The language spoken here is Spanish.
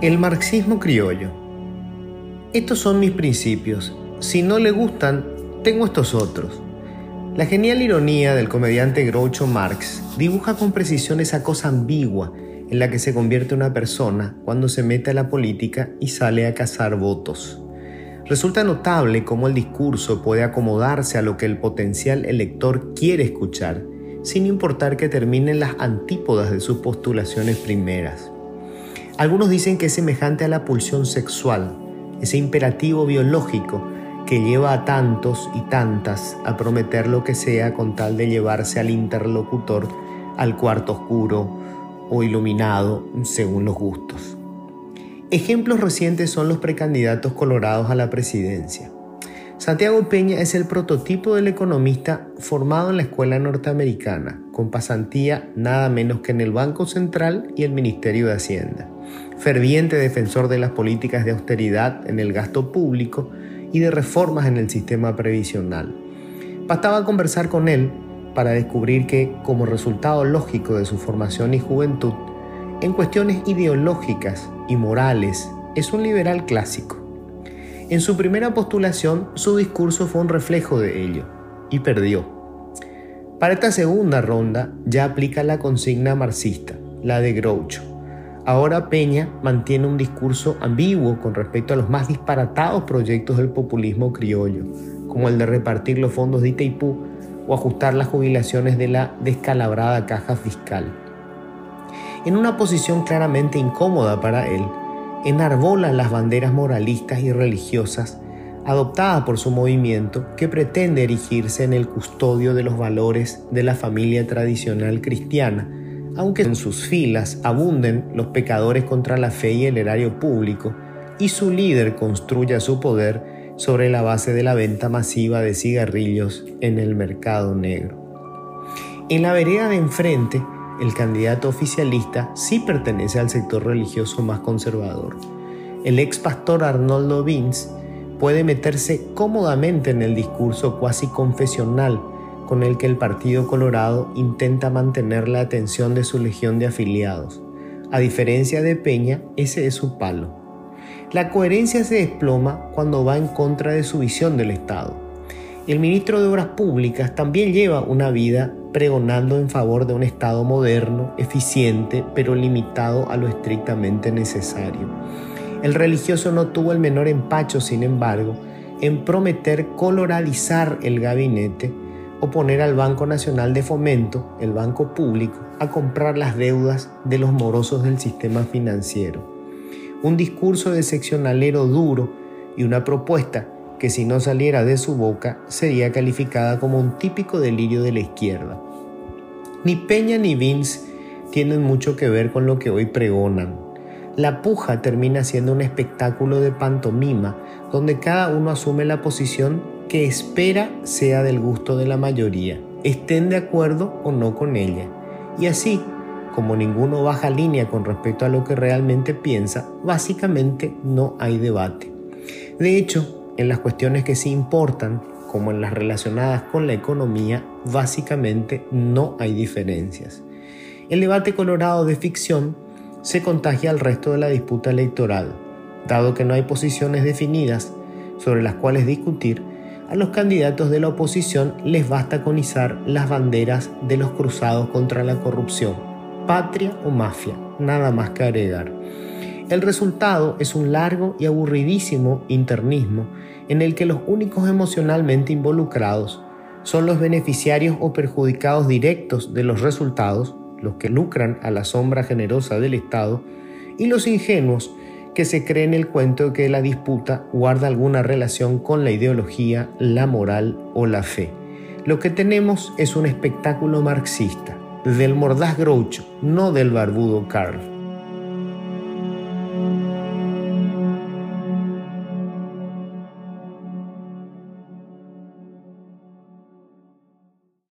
El marxismo criollo. Estos son mis principios. Si no le gustan, tengo estos otros. La genial ironía del comediante Groucho Marx dibuja con precisión esa cosa ambigua en la que se convierte una persona cuando se mete a la política y sale a cazar votos. Resulta notable cómo el discurso puede acomodarse a lo que el potencial elector quiere escuchar, sin importar que terminen las antípodas de sus postulaciones primeras. Algunos dicen que es semejante a la pulsión sexual, ese imperativo biológico que lleva a tantos y tantas a prometer lo que sea con tal de llevarse al interlocutor al cuarto oscuro o iluminado según los gustos. Ejemplos recientes son los precandidatos colorados a la presidencia. Santiago Peña es el prototipo del economista formado en la escuela norteamericana, con pasantía nada menos que en el Banco Central y el Ministerio de Hacienda. Ferviente defensor de las políticas de austeridad en el gasto público y de reformas en el sistema previsional. Bastaba conversar con él para descubrir que, como resultado lógico de su formación y juventud, en cuestiones ideológicas y morales es un liberal clásico en su primera postulación, su discurso fue un reflejo de ello, y perdió. Para esta segunda ronda ya aplica la consigna marxista, la de Groucho. Ahora Peña mantiene un discurso ambiguo con respecto a los más disparatados proyectos del populismo criollo, como el de repartir los fondos de Itaipú o ajustar las jubilaciones de la descalabrada caja fiscal. En una posición claramente incómoda para él, enarbola las banderas moralistas y religiosas adoptadas por su movimiento que pretende erigirse en el custodio de los valores de la familia tradicional cristiana, aunque en sus filas abunden los pecadores contra la fe y el erario público, y su líder construya su poder sobre la base de la venta masiva de cigarrillos en el mercado negro. En la vereda de enfrente, el candidato oficialista sí pertenece al sector religioso más conservador. El ex pastor Arnoldo Vince puede meterse cómodamente en el discurso cuasi confesional con el que el Partido Colorado intenta mantener la atención de su legión de afiliados. A diferencia de Peña, ese es su palo. La coherencia se desploma cuando va en contra de su visión del Estado. El ministro de Obras Públicas también lleva una vida pregonando en favor de un Estado moderno, eficiente, pero limitado a lo estrictamente necesario. El religioso no tuvo el menor empacho, sin embargo, en prometer coloradizar el gabinete o poner al Banco Nacional de Fomento, el banco público, a comprar las deudas de los morosos del sistema financiero. Un discurso de seccionalero duro y una propuesta que si no saliera de su boca sería calificada como un típico delirio de la izquierda. Ni Peña ni Vince tienen mucho que ver con lo que hoy pregonan. La puja termina siendo un espectáculo de pantomima donde cada uno asume la posición que espera sea del gusto de la mayoría, estén de acuerdo o no con ella. Y así, como ninguno baja línea con respecto a lo que realmente piensa, básicamente no hay debate. De hecho, en las cuestiones que sí importan, como en las relacionadas con la economía, básicamente no hay diferencias. El debate colorado de ficción se contagia al resto de la disputa electoral, dado que no hay posiciones definidas sobre las cuales discutir, a los candidatos de la oposición les basta con izar las banderas de los cruzados contra la corrupción, patria o mafia, nada más que agregar. El resultado es un largo y aburridísimo internismo en el que los únicos emocionalmente involucrados son los beneficiarios o perjudicados directos de los resultados, los que lucran a la sombra generosa del Estado, y los ingenuos que se creen el cuento de que la disputa guarda alguna relación con la ideología, la moral o la fe. Lo que tenemos es un espectáculo marxista, del mordaz Groucho, no del barbudo Karl.